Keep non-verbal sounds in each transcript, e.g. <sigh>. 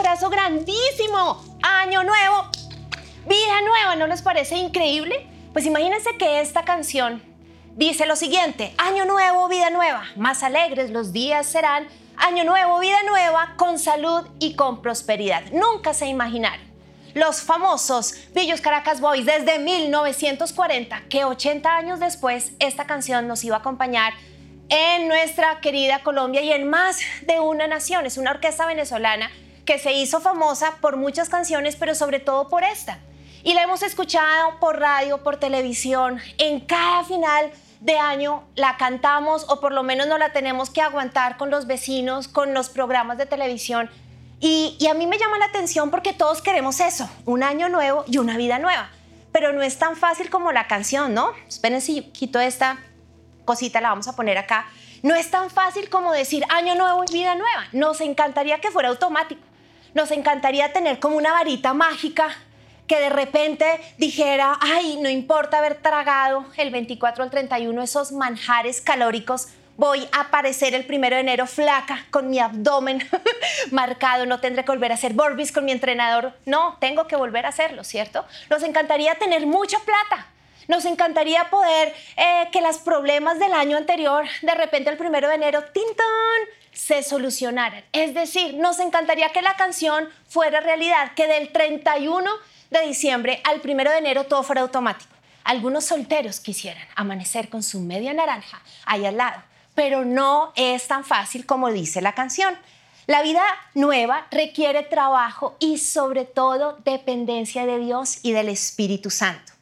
abrazo grandísimo. Año nuevo, vida nueva, ¿no les parece increíble? Pues imagínense que esta canción dice lo siguiente, año nuevo, vida nueva, más alegres los días serán, año nuevo, vida nueva, con salud y con prosperidad. Nunca se imaginaron los famosos Villos Caracas Boys desde 1940, que 80 años después esta canción nos iba a acompañar en nuestra querida Colombia y en más de una nación. Es una orquesta venezolana que se hizo famosa por muchas canciones, pero sobre todo por esta. Y la hemos escuchado por radio, por televisión, en cada final de año la cantamos o por lo menos no la tenemos que aguantar con los vecinos, con los programas de televisión. Y, a mí me llama la atención porque todos queremos eso, un año nuevo y una vida nueva. Pero no es tan fácil como la canción, ¿no? Esperen si quito esta cosita, la vamos a poner acá. No es tan fácil como decir año nuevo y vida nueva. Nos encantaría que fuera automático. Nos encantaría tener como una varita mágica que de repente dijera, ay, no importa haber tragado el 24 al 31 esos manjares calóricos, voy a aparecer el primero de enero flaca con mi abdomen <laughs> marcado, no tendré que volver a hacer Borbis con mi entrenador. No, tengo que volver a hacerlo, ¿cierto? Nos encantaría tener mucha plata. Nos encantaría poder eh, que los problemas del año anterior, de repente el primero de enero, tintón, se solucionaran. Es decir, nos encantaría que la canción fuera realidad, que del 31 de diciembre al primero de enero todo fuera automático. Algunos solteros quisieran amanecer con su media naranja ahí al lado, pero no es tan fácil como dice la canción. La vida nueva requiere trabajo y sobre todo dependencia de Dios y del Espíritu Santo.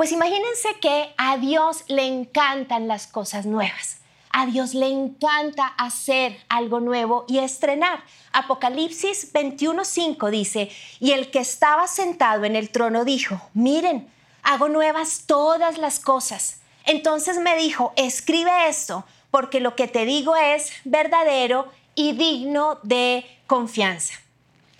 Pues imagínense que a Dios le encantan las cosas nuevas. A Dios le encanta hacer algo nuevo y estrenar. Apocalipsis 21:5 dice, y el que estaba sentado en el trono dijo, miren, hago nuevas todas las cosas. Entonces me dijo, escribe esto, porque lo que te digo es verdadero y digno de confianza.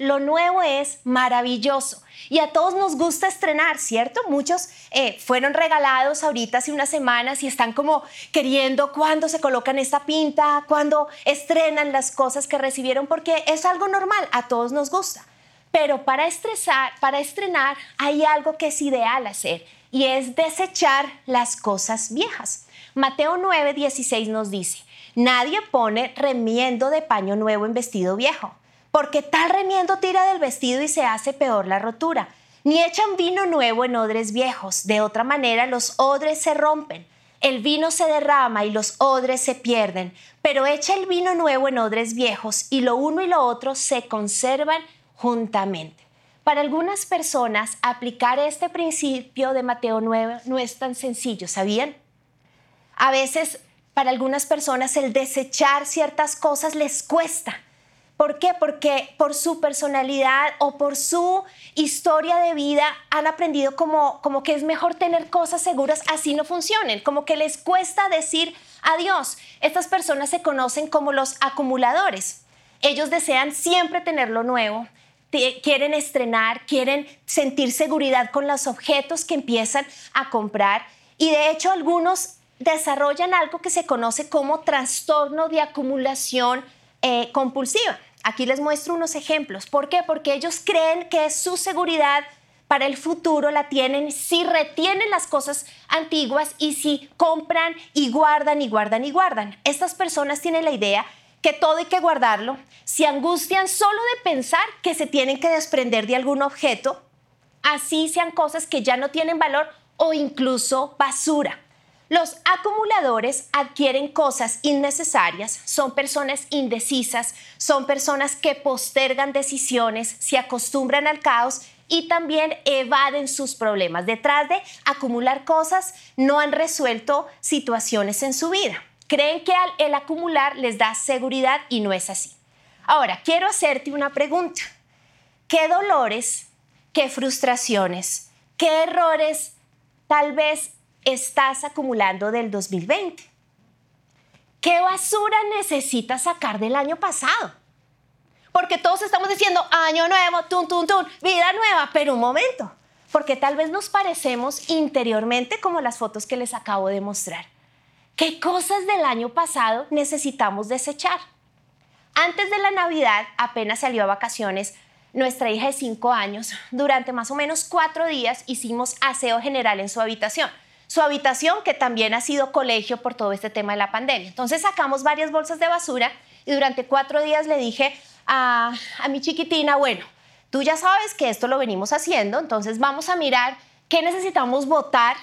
Lo nuevo es maravilloso y a todos nos gusta estrenar, ¿cierto? Muchos eh, fueron regalados ahorita hace unas semanas y están como queriendo cuándo se colocan esta pinta, cuándo estrenan las cosas que recibieron, porque es algo normal, a todos nos gusta. Pero para, estresar, para estrenar hay algo que es ideal hacer y es desechar las cosas viejas. Mateo 9, 16 nos dice, nadie pone remiendo de paño nuevo en vestido viejo porque tal remiendo tira del vestido y se hace peor la rotura. Ni echan vino nuevo en odres viejos, de otra manera los odres se rompen. El vino se derrama y los odres se pierden, pero echa el vino nuevo en odres viejos y lo uno y lo otro se conservan juntamente. Para algunas personas, aplicar este principio de Mateo 9 no es tan sencillo, ¿sabían? A veces, para algunas personas, el desechar ciertas cosas les cuesta ¿Por qué? Porque por su personalidad o por su historia de vida han aprendido como, como que es mejor tener cosas seguras así no funcionen, como que les cuesta decir adiós. Estas personas se conocen como los acumuladores. Ellos desean siempre tener lo nuevo, quieren estrenar, quieren sentir seguridad con los objetos que empiezan a comprar y de hecho algunos desarrollan algo que se conoce como trastorno de acumulación eh, compulsiva. Aquí les muestro unos ejemplos. ¿Por qué? Porque ellos creen que su seguridad para el futuro la tienen si retienen las cosas antiguas y si compran y guardan y guardan y guardan. Estas personas tienen la idea que todo hay que guardarlo, se angustian solo de pensar que se tienen que desprender de algún objeto, así sean cosas que ya no tienen valor o incluso basura. Los acumuladores adquieren cosas innecesarias, son personas indecisas, son personas que postergan decisiones, se acostumbran al caos y también evaden sus problemas. Detrás de acumular cosas no han resuelto situaciones en su vida. Creen que el acumular les da seguridad y no es así. Ahora, quiero hacerte una pregunta. ¿Qué dolores, qué frustraciones, qué errores tal vez estás acumulando del 2020? ¿Qué basura necesitas sacar del año pasado? Porque todos estamos diciendo año nuevo, tun, tun, tun, vida nueva, pero un momento, porque tal vez nos parecemos interiormente como las fotos que les acabo de mostrar. ¿Qué cosas del año pasado necesitamos desechar? Antes de la Navidad, apenas salió a vacaciones, nuestra hija de cinco años, durante más o menos cuatro días hicimos aseo general en su habitación. Su habitación que también ha sido colegio por todo este tema de la pandemia. Entonces sacamos varias bolsas de basura y durante cuatro días le dije a, a mi chiquitina, bueno, tú ya sabes que esto lo venimos haciendo, entonces vamos a mirar qué necesitamos votar,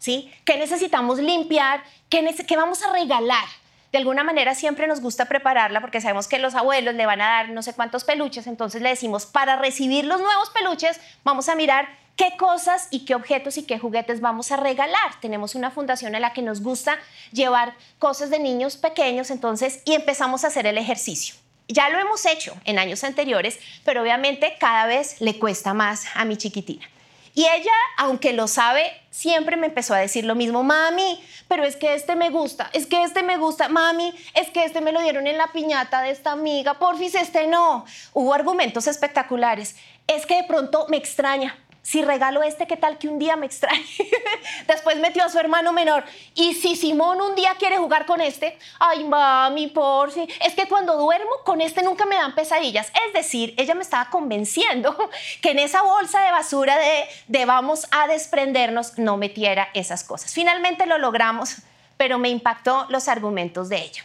¿sí? ¿Qué necesitamos limpiar? ¿Qué, qué vamos a regalar? De alguna manera siempre nos gusta prepararla porque sabemos que los abuelos le van a dar no sé cuántos peluches, entonces le decimos, para recibir los nuevos peluches, vamos a mirar qué cosas y qué objetos y qué juguetes vamos a regalar. Tenemos una fundación en la que nos gusta llevar cosas de niños pequeños, entonces, y empezamos a hacer el ejercicio. Ya lo hemos hecho en años anteriores, pero obviamente cada vez le cuesta más a mi chiquitina. Y ella, aunque lo sabe, siempre me empezó a decir lo mismo, mami, pero es que este me gusta, es que este me gusta, mami, es que este me lo dieron en la piñata de esta amiga, porfis, este no. Hubo argumentos espectaculares. Es que de pronto me extraña, si regalo este, ¿qué tal que un día me extrañe? <laughs> Después metió a su hermano menor. Y si Simón un día quiere jugar con este, ay, mami, por si. Es que cuando duermo con este nunca me dan pesadillas. Es decir, ella me estaba convenciendo <laughs> que en esa bolsa de basura de, de vamos a desprendernos no metiera esas cosas. Finalmente lo logramos, pero me impactó los argumentos de ella.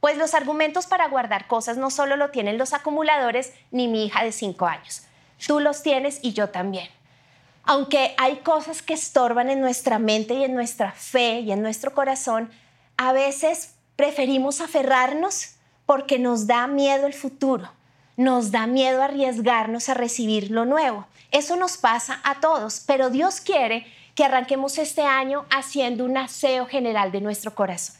Pues los argumentos para guardar cosas no solo lo tienen los acumuladores ni mi hija de cinco años. Tú los tienes y yo también aunque hay cosas que estorban en nuestra mente y en nuestra fe y en nuestro corazón, a veces preferimos aferrarnos porque nos da miedo el futuro, nos da miedo arriesgarnos a recibir lo nuevo. Eso nos pasa a todos, pero Dios quiere que arranquemos este año haciendo un aseo general de nuestro corazón.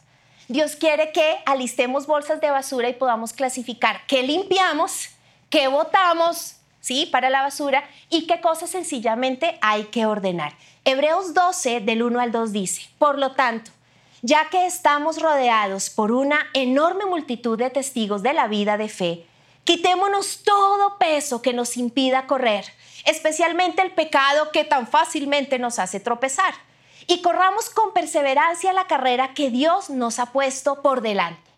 Dios quiere que alistemos bolsas de basura y podamos clasificar qué limpiamos, qué botamos, ¿sí? Para la basura y qué cosas sencillamente hay que ordenar. Hebreos 12 del 1 al 2 dice, por lo tanto, ya que estamos rodeados por una enorme multitud de testigos de la vida de fe, quitémonos todo peso que nos impida correr, especialmente el pecado que tan fácilmente nos hace tropezar, y corramos con perseverancia la carrera que Dios nos ha puesto por delante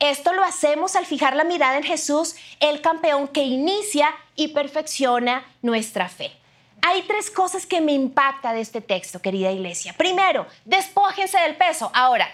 esto lo hacemos al fijar la mirada en Jesús, el campeón que inicia y perfecciona nuestra fe. Hay tres cosas que me impacta de este texto, querida iglesia. Primero, despójense del peso. Ahora,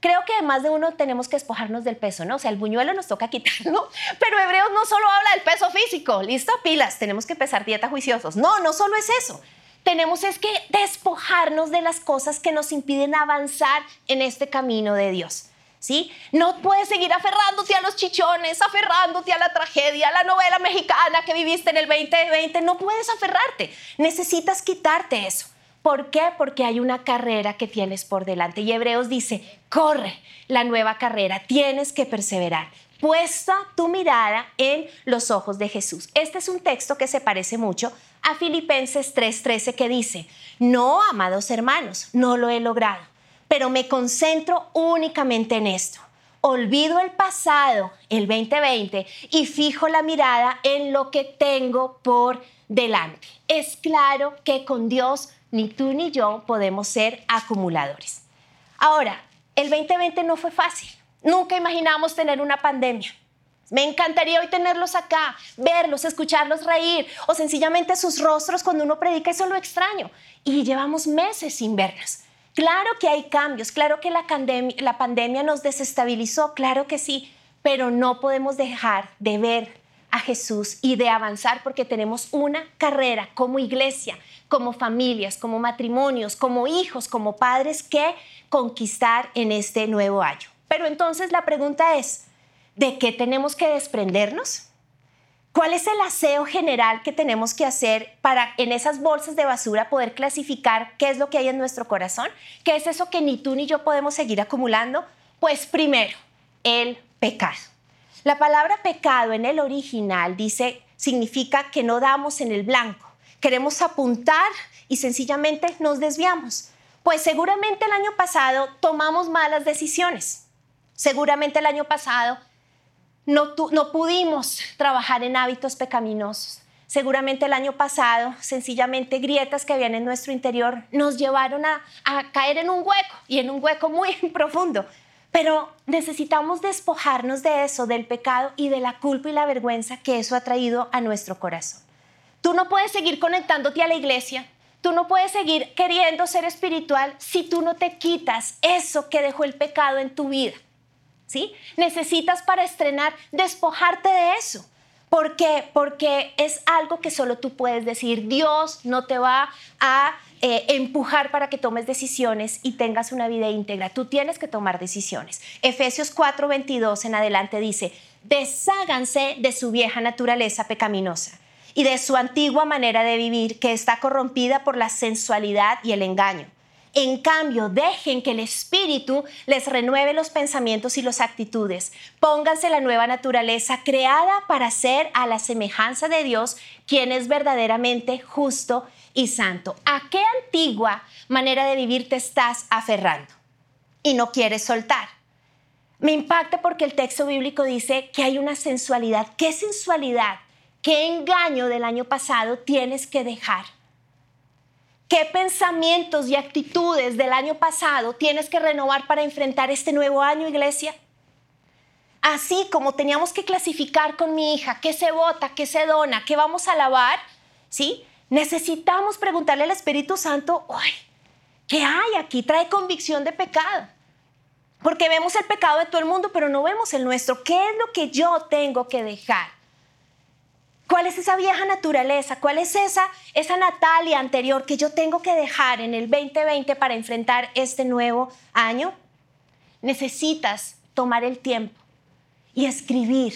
creo que más de uno tenemos que despojarnos del peso, ¿no? O sea, el buñuelo nos toca quitarlo, <laughs> pero Hebreos no solo habla del peso físico, listo, pilas, tenemos que empezar dieta juiciosos. No, no solo es eso. Tenemos es que despojarnos de las cosas que nos impiden avanzar en este camino de Dios. ¿Sí? No puedes seguir aferrándote a los chichones, aferrándote a la tragedia, a la novela mexicana que viviste en el 2020. No puedes aferrarte. Necesitas quitarte eso. ¿Por qué? Porque hay una carrera que tienes por delante. Y Hebreos dice, corre la nueva carrera, tienes que perseverar. Puesta tu mirada en los ojos de Jesús. Este es un texto que se parece mucho a Filipenses 3:13 que dice, no, amados hermanos, no lo he logrado pero me concentro únicamente en esto. Olvido el pasado, el 2020, y fijo la mirada en lo que tengo por delante. Es claro que con Dios ni tú ni yo podemos ser acumuladores. Ahora, el 2020 no fue fácil. Nunca imaginamos tener una pandemia. Me encantaría hoy tenerlos acá, verlos, escucharlos reír o sencillamente sus rostros cuando uno predica, eso lo extraño. Y llevamos meses sin verlos. Claro que hay cambios, claro que la, pandemia nos desestabilizó, claro que sí, pero no podemos dejar de ver a Jesús y de avanzar porque tenemos una carrera como iglesia, como familias, como matrimonios, como hijos, como padres que conquistar en este nuevo año. Pero entonces la pregunta es, ¿de qué tenemos que desprendernos? ¿Cuál es el aseo general que tenemos que hacer para en esas bolsas de basura poder clasificar qué es lo que hay en nuestro corazón? ¿Qué es eso que ni tú ni yo podemos seguir acumulando? Pues primero, el pecado. La palabra pecado en el original dice, significa que no damos en el blanco. Queremos apuntar y sencillamente nos desviamos. Pues seguramente el año pasado tomamos malas decisiones. Seguramente el año pasado no, no pudimos trabajar en hábitos pecaminosos. Seguramente el año pasado, sencillamente grietas que habían en nuestro interior nos llevaron a caer en un hueco y en un hueco muy <laughs> profundo. Pero necesitamos despojarnos de eso, del pecado y de la culpa y la vergüenza que eso ha traído a nuestro corazón. Tú no puedes seguir conectándote a la iglesia, tú no puedes seguir queriendo ser espiritual si tú no te quitas eso que dejó el pecado en tu vida. ¿Sí? Necesitas para estrenar despojarte de eso. ¿Por qué? Porque es algo que solo tú puedes decir. Dios no te va a eh, empujar para que tomes decisiones y tengas una vida íntegra. Tú tienes que tomar decisiones. Efesios 4:22 en adelante dice, desháganse de su vieja naturaleza pecaminosa y de su antigua manera de vivir que está corrompida por la sensualidad y el engaño. En cambio, dejen que el Espíritu les renueve los pensamientos y las actitudes. Pónganse la nueva naturaleza creada para ser a la semejanza de Dios, quien es verdaderamente justo y santo. ¿A qué antigua manera de vivir te estás aferrando y no quieres soltar? Me impacta porque el texto bíblico dice que hay una sensualidad. ¿Qué sensualidad? ¿Qué engaño del año pasado tienes que dejar? ¿Qué pensamientos y actitudes del año pasado tienes que renovar para enfrentar este nuevo año, iglesia? Así como teníamos que clasificar con mi hija qué se vota, qué se dona, qué vamos a alabar, ¿sí? Necesitamos preguntarle al Espíritu Santo, ¡ay! ¿Qué hay aquí? Trae convicción de pecado. Porque vemos el pecado de todo el mundo, pero no vemos el nuestro. ¿Qué es lo que yo tengo que dejar? ¿Cuál es esa vieja naturaleza? ¿Cuál es esa, esa Natalia anterior que yo tengo que dejar en el 2020 para enfrentar este nuevo año? Necesitas tomar el tiempo y escribir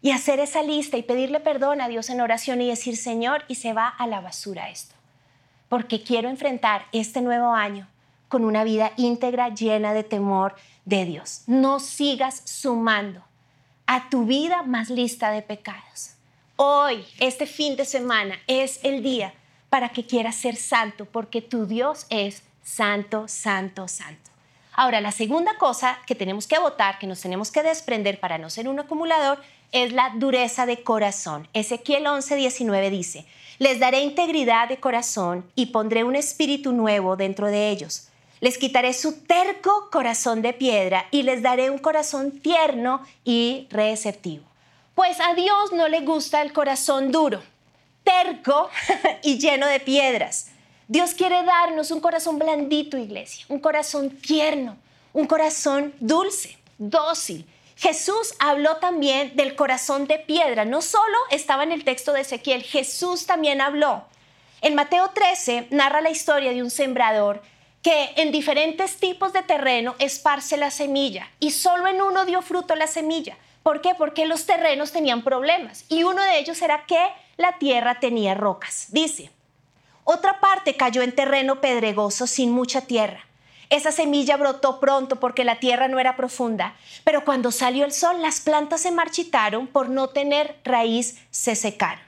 y hacer esa lista y pedirle perdón a Dios en oración y decir, Señor, y se va a la basura esto, porque quiero enfrentar este nuevo año con una vida íntegra, llena de temor de Dios. No sigas sumando a tu vida más lista de pecados hoy, este fin de semana, es el día para que quieras ser santo, porque tu Dios es santo, santo, santo. Ahora, la segunda cosa que tenemos que votar, que nos tenemos que desprender para no ser un acumulador, es la dureza de corazón. Ezequiel 11, 19 dice, les daré integridad de corazón y pondré un espíritu nuevo dentro de ellos. Les quitaré su terco corazón de piedra y les daré un corazón tierno y receptivo. Pues a Dios no le gusta el corazón duro, terco <laughs> y lleno de piedras. Dios quiere darnos un corazón blandito, iglesia, un corazón tierno, un corazón dulce, dócil. Jesús habló también del corazón de piedra. No solo estaba en el texto de Ezequiel, Jesús también habló. En Mateo 13 narra la historia de un sembrador que en diferentes tipos de terreno esparce la semilla y solo en uno dio fruto la semilla. ¿Por qué? Porque los terrenos tenían problemas y uno de ellos era que la tierra tenía rocas. Dice, otra parte cayó en terreno pedregoso sin mucha tierra. Esa semilla brotó pronto porque la tierra no era profunda, pero cuando salió el sol las plantas se marchitaron por no tener raíz, se secaron.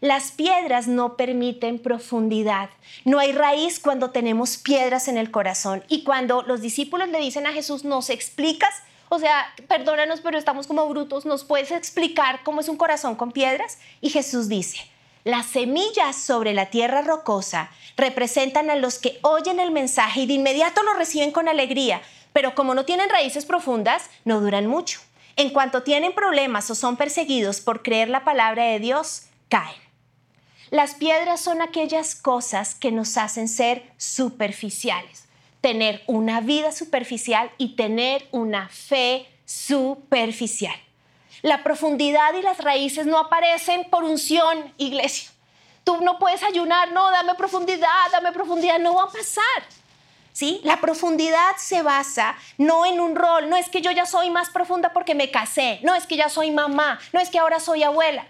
Las piedras no permiten profundidad. No hay raíz cuando tenemos piedras en el corazón. Y cuando los discípulos le dicen a Jesús, ¿nos explicas o sea, perdónanos, pero estamos como brutos, ¿nos puedes explicar cómo es un corazón con piedras? Y Jesús dice, las semillas sobre la tierra rocosa representan a los que oyen el mensaje y de inmediato lo reciben con alegría, pero como no tienen raíces profundas, no duran mucho. En cuanto tienen problemas o son perseguidos por creer la palabra de Dios, caen. Las piedras son aquellas cosas que nos hacen ser superficiales tener una vida superficial y tener una fe superficial. La profundidad y las raíces no aparecen por unción, iglesia. Tú no puedes ayunar, no, dame profundidad, dame profundidad, no va a pasar. ¿Sí? La profundidad se basa no en un rol, no es que yo ya soy más profunda porque me casé, no es que ya soy mamá, no es que ahora soy abuela.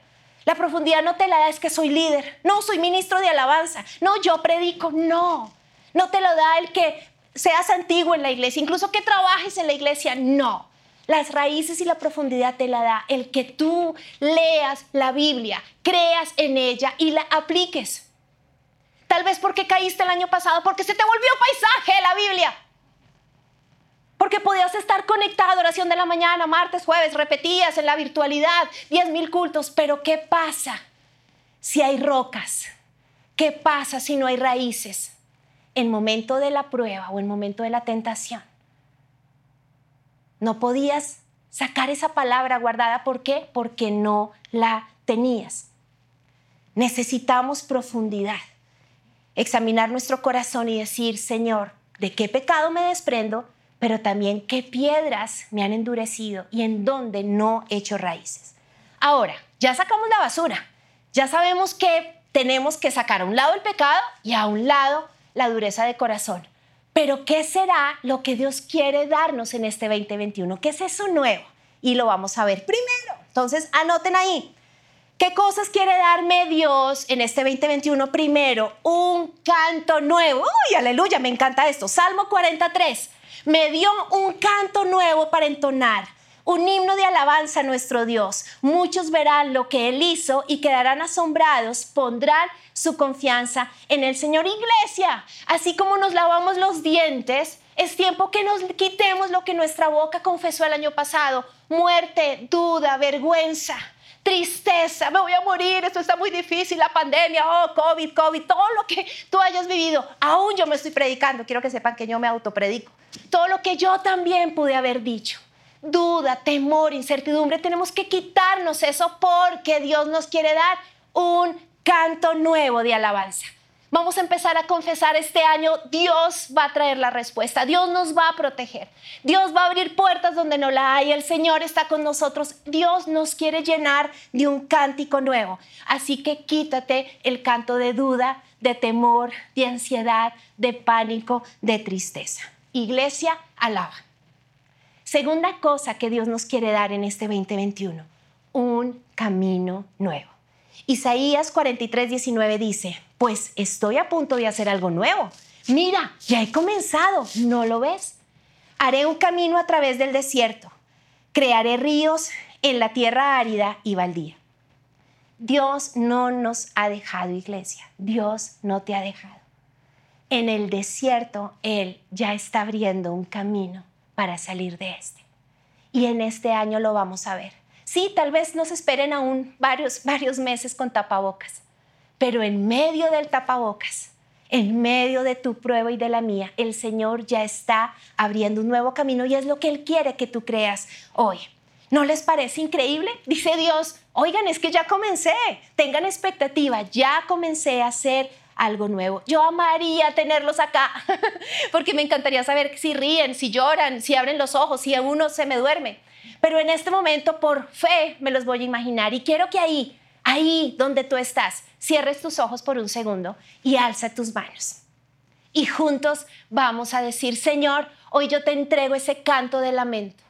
La profundidad no te la da es que soy líder, no soy ministro de alabanza, no yo predico, no. No te lo da el que seas antiguo en la iglesia, incluso que trabajes en la iglesia, no. Las raíces y la profundidad te la da el que tú leas la Biblia, creas en ella y la apliques. Tal vez porque caíste el año pasado, porque se te volvió paisaje la Biblia. Porque podías estar conectado, oración de la mañana, martes, jueves, repetías en la virtualidad, diez mil cultos. Pero ¿qué pasa si hay rocas? ¿Qué pasa si no hay raíces? En momento de la prueba o en momento de la tentación. No podías sacar esa palabra guardada. ¿Por qué? Porque no la tenías. Necesitamos profundidad. Examinar nuestro corazón y decir, Señor, ¿de qué pecado me desprendo? Pero también qué piedras me han endurecido y en dónde no he hecho raíces. Ahora, ya sacamos la basura. Ya sabemos que tenemos que sacar a un lado el pecado y a un lado la dureza de corazón. Pero ¿qué será lo que Dios quiere darnos en este 2021? ¿Qué es eso nuevo? Y lo vamos a ver primero. Entonces, anoten ahí. ¿Qué cosas quiere darme Dios en este 2021? Primero, un canto nuevo. ¡Uy, aleluya! Me encanta esto. Salmo 43. Me dio un canto nuevo para entonar un himno de alabanza a nuestro Dios. Muchos verán lo que Él hizo y quedarán asombrados, pondrán su confianza en el Señor. Iglesia, así como nos lavamos los dientes, es tiempo que nos quitemos lo que nuestra boca confesó el año pasado. Muerte, duda, vergüenza tristeza, me voy a morir, esto está muy difícil, la pandemia, oh, COVID, COVID, todo lo que tú hayas vivido, aún yo me estoy predicando, quiero que sepan que yo me autopredico, todo lo que yo también pude haber dicho duda, temor, incertidumbre, tenemos que quitarnos eso porque Dios nos quiere dar un canto nuevo de alabanza. Vamos a empezar a confesar este año, Dios va a traer la respuesta, Dios nos va a proteger, Dios va a abrir puertas donde no la hay, el Señor está con nosotros, Dios nos quiere llenar de un cántico nuevo. Así que quítate el canto de duda, de temor, de ansiedad, de pánico, de tristeza. Iglesia, alaba. Segunda cosa que Dios nos quiere dar en este 2021, un camino nuevo. Isaías 43, 19 dice, pues estoy a punto de hacer algo nuevo. Mira, ya he comenzado, ¿no lo ves? Haré un camino a través del desierto, crearé ríos en la tierra árida y baldía. Dios no nos ha dejado, iglesia. Dios no te ha dejado. En el desierto, Él ya está abriendo un camino para salir de este. Y en este año lo vamos a ver. Sí, tal vez nos esperen aún varios, varios meses con tapabocas, pero en medio del tapabocas, en medio de tu prueba y de la mía, el Señor ya está abriendo un nuevo camino y es lo que Él quiere que tú creas hoy. ¿No les parece increíble? Dice Dios, oigan, es que ya comencé, tengan expectativa, ya comencé a hacer algo nuevo. Yo amaría tenerlos acá, <laughs> porque me encantaría saber si ríen, si lloran, si abren los ojos, si uno se me duerme. Pero en este momento, por fe, me los voy a imaginar y quiero que ahí, ahí donde tú estás, cierres tus ojos por un segundo y alza tus manos. Y juntos vamos a decir, Señor, hoy yo te entrego ese canto de lamento.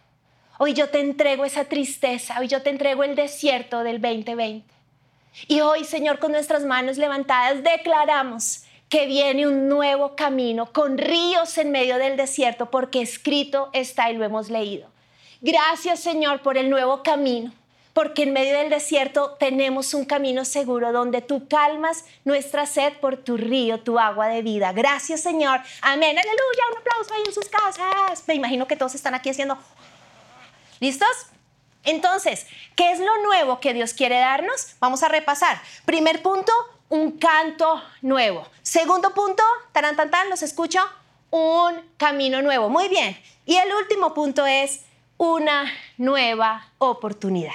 Hoy yo te entrego esa tristeza. Hoy yo te entrego el desierto del 2020. Y hoy, Señor, con nuestras manos levantadas, declaramos que viene un nuevo camino con ríos en medio del desierto, porque escrito está y lo hemos leído. Gracias, Señor, por el nuevo camino, porque en medio del desierto tenemos un camino seguro donde tú calmas nuestra sed por tu río, tu agua de vida. Gracias, Señor. Amén. Aleluya. Un aplauso ahí en sus casas. Me imagino que todos están aquí haciendo. ¿Listos? Entonces, ¿qué es lo nuevo que Dios quiere darnos? Vamos a repasar. Primer punto, un canto nuevo. Segundo punto, tan tan tan, los escucho, un camino nuevo. Muy bien. Y el último punto es una nueva oportunidad.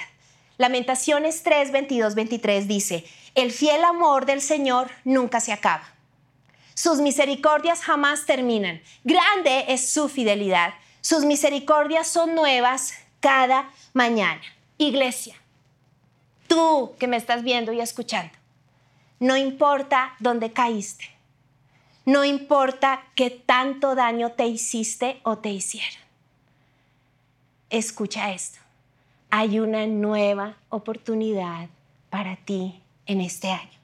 Lamentaciones 3, 22, 23 dice, el fiel amor del Señor nunca se acaba. Sus misericordias jamás terminan. Grande es su fidelidad. Sus misericordias son nuevas cada mañana. Iglesia, tú que me estás viendo y escuchando, no importa dónde caíste, no importa qué tanto daño te hiciste o te hicieron. Escucha esto, hay una nueva oportunidad para ti en este año.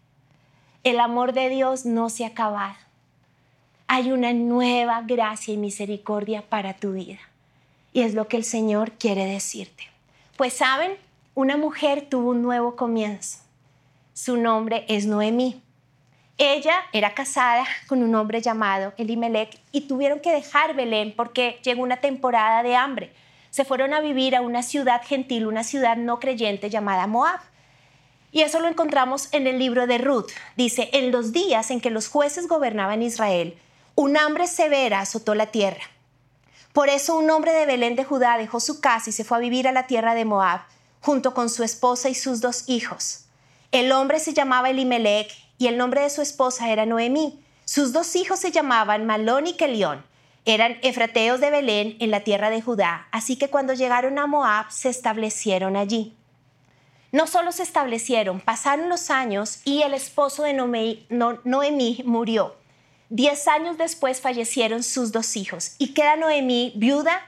El amor de Dios no se ha acabado. Hay una nueva gracia y misericordia para tu vida. Y es lo que el Señor quiere decirte. Pues saben, una mujer tuvo un nuevo comienzo. Su nombre es Noemí. Ella era casada con un hombre llamado Elimelech y tuvieron que dejar Belén porque llegó una temporada de hambre. Se fueron a vivir a una ciudad gentil, una ciudad no creyente llamada Moab. Y eso lo encontramos en el libro de Ruth. Dice, en los días en que los jueces gobernaban Israel, un hambre severa azotó la tierra Por eso un hombre de Belén de Judá dejó su casa y se fue a vivir a la tierra de Moab, junto con su esposa y sus dos hijos. El hombre se llamaba Elimelech y el nombre de su esposa era Noemí. Sus dos hijos se llamaban Malón y Kelión. Eran efrateos de Belén en la tierra de Judá, así que cuando llegaron a Moab se establecieron allí. No solo se establecieron, pasaron los años y el esposo de Noemí murió. Diez años después fallecieron sus dos hijos y queda Noemí viuda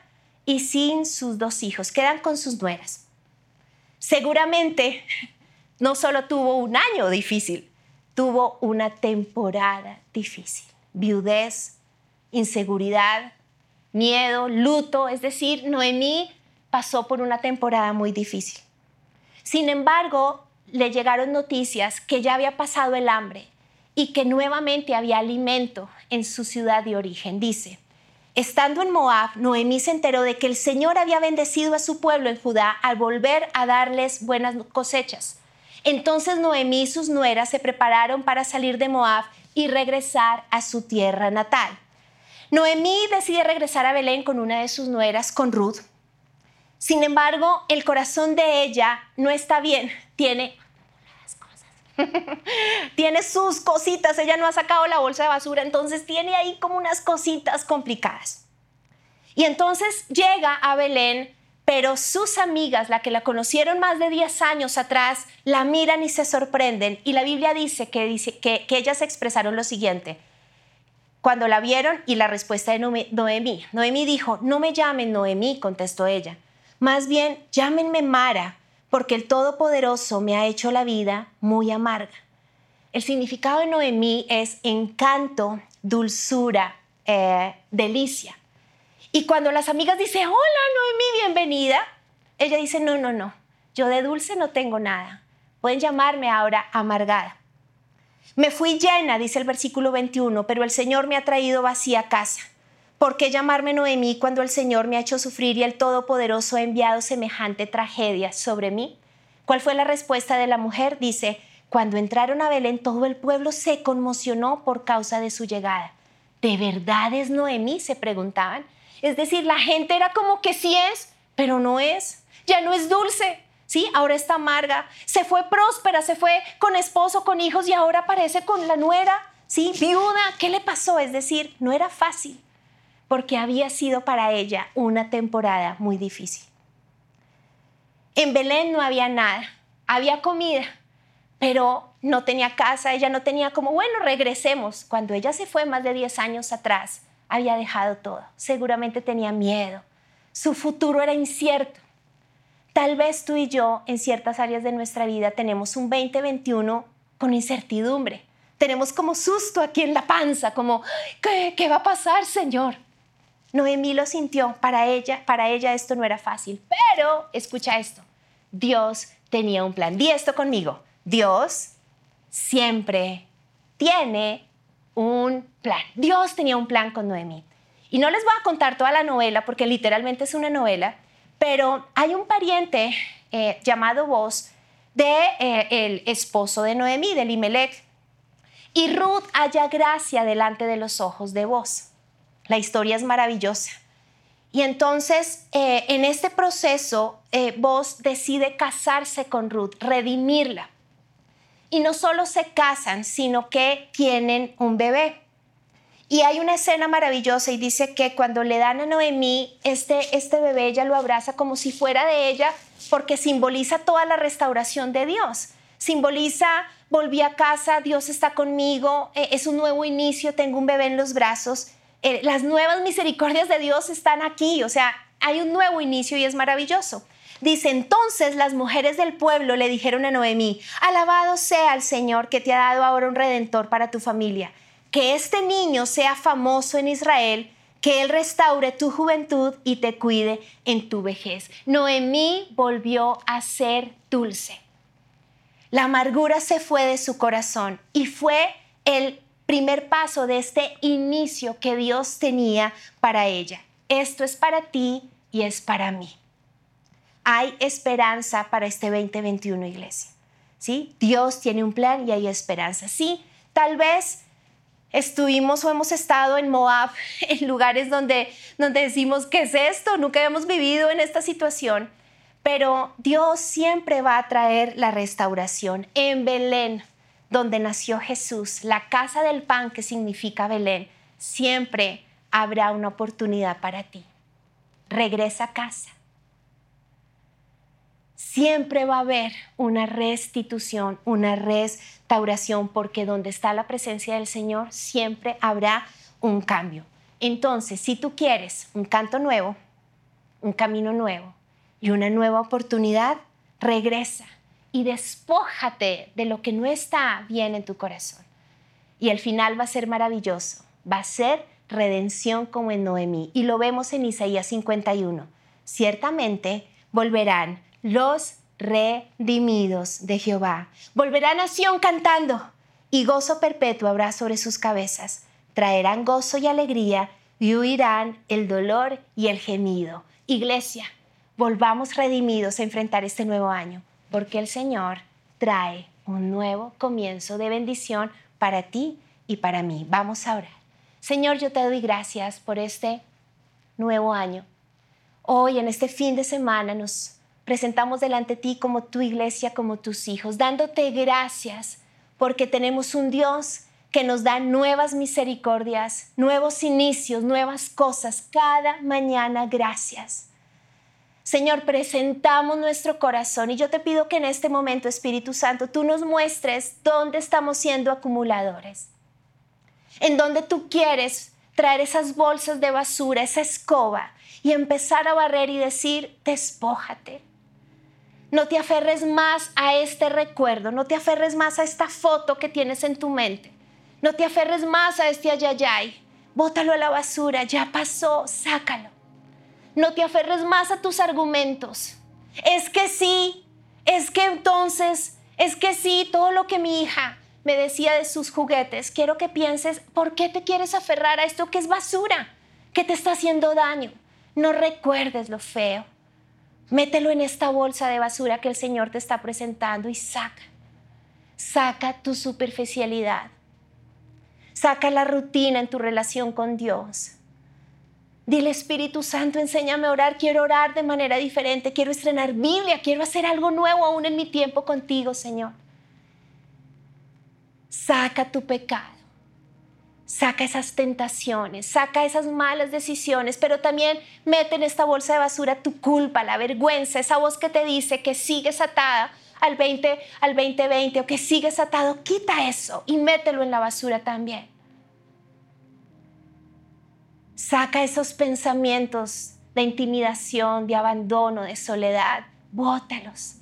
y sin sus dos hijos, quedan con sus nueras. Seguramente no solo tuvo un año difícil, tuvo una temporada difícil. Viudez, inseguridad, miedo, luto, es decir, Noemí pasó por una temporada muy difícil. Sin embargo, le llegaron noticias que ya había pasado el hambre y que nuevamente había alimento en su ciudad de origen. Dice, estando en Moab, Noemí se enteró de que el Señor había bendecido a su pueblo en Judá al volver a darles buenas cosechas. Entonces Noemí y sus nueras se prepararon para salir de Moab y regresar a su tierra natal. Noemí decide regresar a Belén con una de sus nueras, con Ruth. Sin embargo, el corazón de ella no está bien, tiene <laughs> tiene sus cositas, ella no ha sacado la bolsa de basura, entonces tiene ahí como unas cositas complicadas. Y entonces llega a Belén, pero sus amigas, la que la conocieron más de 10 años atrás, la miran y se sorprenden. Y la Biblia dice que, dice, que, que ellas expresaron lo siguiente. Cuando la vieron y la respuesta de Noemí, Noemí dijo, no me llamen Noemí, contestó ella, más bien llámenme Mara porque el Todopoderoso me ha hecho la vida muy amarga. El significado de Noemí es encanto, dulzura, eh, delicia. Y cuando las amigas dicen, hola Noemí, bienvenida, ella dice, no, no, no, yo de dulce no tengo nada. Pueden llamarme ahora amargada. Me fui llena, dice el versículo 21, pero el Señor me ha traído vacía a casa. ¿Por qué llamarme Noemí cuando el Señor me ha hecho sufrir y el Todopoderoso ha enviado semejante tragedia sobre mí? ¿Cuál fue la respuesta de la mujer? Dice, cuando entraron a Belén todo el pueblo se conmocionó por causa de su llegada. ¿De verdad es Noemí? se preguntaban. Es decir, la gente era como que sí es, pero no es. Ya no es dulce, ¿sí? Ahora está amarga. Se fue próspera, se fue con esposo, con hijos y ahora aparece con la nuera, ¿sí? Viuda. ¿Qué le pasó? Es decir, no era fácil porque había sido para ella una temporada muy difícil. En Belén no había nada, había comida, pero no tenía casa, ella no tenía como, bueno, regresemos. Cuando ella se fue más de 10 años atrás, había dejado todo. Seguramente tenía miedo. Su futuro era incierto. Tal vez tú y yo en ciertas áreas de nuestra vida tenemos un 2021 con incertidumbre. Tenemos como susto aquí en la panza, como, ¿qué, qué va a pasar, Señor? Noemí lo sintió, para ella, para ella esto no era fácil, pero escucha esto, Dios tenía un plan. Di esto conmigo, Dios siempre tiene un plan. Dios tenía un plan con Noemí. Y no les voy a contar toda la novela porque literalmente es una novela, pero hay un pariente eh, llamado Vos de eh, el esposo de Noemí, de Limelech. Y Ruth halla gracia delante de los ojos de Vos. La historia es maravillosa. Y entonces, eh, en este proceso, eh, decide casarse con Ruth, redimirla. Y no solo se casan, sino que tienen un bebé. Y hay una escena maravillosa y dice que cuando le dan a Noemí este, este bebé, ella lo abraza como si fuera de ella, porque simboliza toda la restauración de Dios. Simboliza, volví a casa, Dios está conmigo, eh, es un nuevo inicio, tengo un bebé en los brazos. Eh, las nuevas misericordias de Dios están aquí, o sea, hay un nuevo inicio y es maravilloso. Dice, entonces las mujeres del pueblo le dijeron a Noemí, alabado sea el Señor que te ha dado ahora un redentor para tu familia, que este niño sea famoso en Israel, que Él restaure tu juventud y te cuide en tu vejez. Noemí volvió a ser dulce. La amargura se fue de su corazón y fue el primer paso de este inicio que Dios tenía para ella. Esto es para ti y es para mí. Hay esperanza para este 2021, iglesia. ¿Sí? Dios tiene un plan y hay esperanza. Sí, tal vez estuvimos o hemos estado en Moab, <laughs> en lugares donde, donde decimos, ¿qué es esto? Nunca habíamos vivido en esta situación. Pero Dios siempre va a traer la restauración. En Belén, donde nació Jesús, la casa del pan que significa Belén, siempre habrá una oportunidad para ti. Regresa a casa. Siempre va a haber una restitución, una restauración, porque donde está la presencia del Señor siempre habrá un cambio. Entonces, si tú quieres un canto nuevo, un camino nuevo, y una nueva oportunidad, regresa y despójate de lo que no está bien en tu corazón. Y el final va a ser maravilloso, va a ser redención como en Noemí. Y lo vemos en Isaías 51. Ciertamente volverán los redimidos de Jehová. Volverán a Sión cantando y gozo perpetuo habrá sobre sus cabezas. Traerán gozo y alegría y huirán el dolor y el gemido. Iglesia, volvamos redimidos a enfrentar este nuevo año, porque el Señor trae un nuevo comienzo de bendición para ti y para mí. Vamos a orar. Señor, yo te doy gracias por este nuevo año. Hoy, en este fin de semana, nos presentamos delante de ti como tu iglesia, como tus hijos, dándote gracias porque tenemos un Dios que nos da nuevas misericordias, nuevos inicios, nuevas cosas cada mañana. Gracias. Señor, presentamos nuestro corazón y yo te pido que en este momento, Espíritu Santo, tú nos muestres dónde estamos siendo acumuladores, en dónde tú quieres traer esas bolsas de basura, esa escoba y empezar a barrer y decir, despójate. No te aferres más a este recuerdo, no te aferres más a esta foto que tienes en tu mente, no te aferres más a este ayayay, bótalo a la basura, ya pasó, sácalo. No te aferres más a tus argumentos. Es que sí, es que entonces, es que sí, todo lo que mi hija me decía de sus juguetes, quiero que pienses, ¿por qué te quieres aferrar a esto que es basura, que te está haciendo daño? No recuerdes lo feo. Mételo en esta bolsa de basura que el Señor te está presentando y saca. Saca tu superficialidad. Saca la rutina en tu relación con Dios. Dile Espíritu Santo, enséñame a orar, quiero orar de manera diferente, quiero estrenar Biblia, quiero hacer algo nuevo aún en mi tiempo contigo, Señor. Saca tu pecado, saca esas tentaciones, saca esas malas decisiones, pero también mete en esta bolsa de basura tu culpa, la vergüenza, esa voz que te dice que sigues atada al 20, al 2020 o que sigues atado, quita eso y mételo en la basura también. Saca esos pensamientos de intimidación, de abandono, de soledad. Bótalos.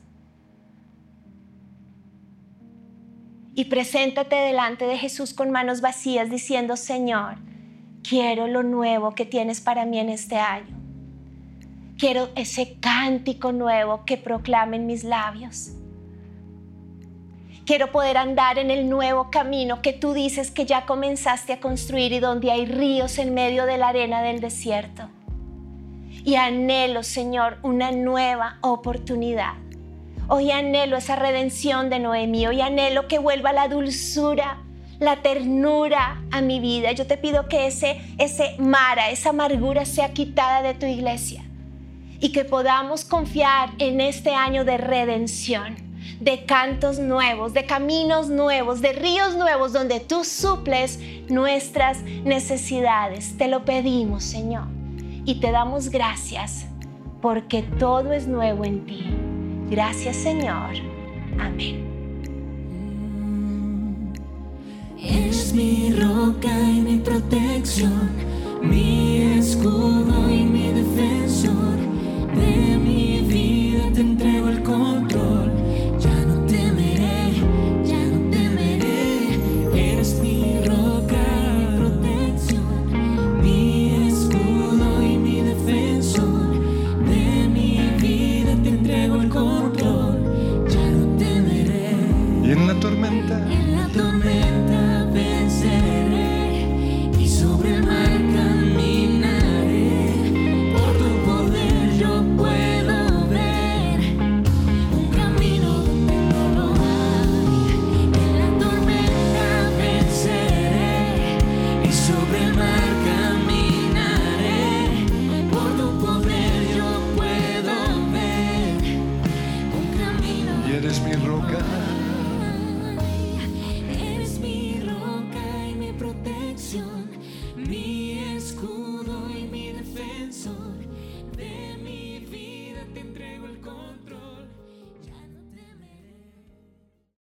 Y preséntate delante de Jesús con manos vacías diciendo, Señor, quiero lo nuevo que tienes para mí en este año. Quiero ese cántico nuevo que proclamen mis labios. Quiero poder andar en el nuevo camino que tú dices que ya comenzaste a construir y donde hay ríos en medio de la arena del desierto. Y anhelo, Señor, una nueva oportunidad. Hoy anhelo esa redención de Noemí. Hoy anhelo que vuelva la dulzura, la ternura a mi vida. Yo te pido que ese, ese mara, esa amargura sea quitada de tu iglesia y que podamos confiar en este año de redención de cantos nuevos, de caminos nuevos, de ríos nuevos donde tú suples nuestras necesidades. Te lo pedimos, Señor, y te damos gracias porque todo es nuevo en ti. Gracias, Señor. Amén. Es mi roca y mi protección, mi escudo y mi defensor.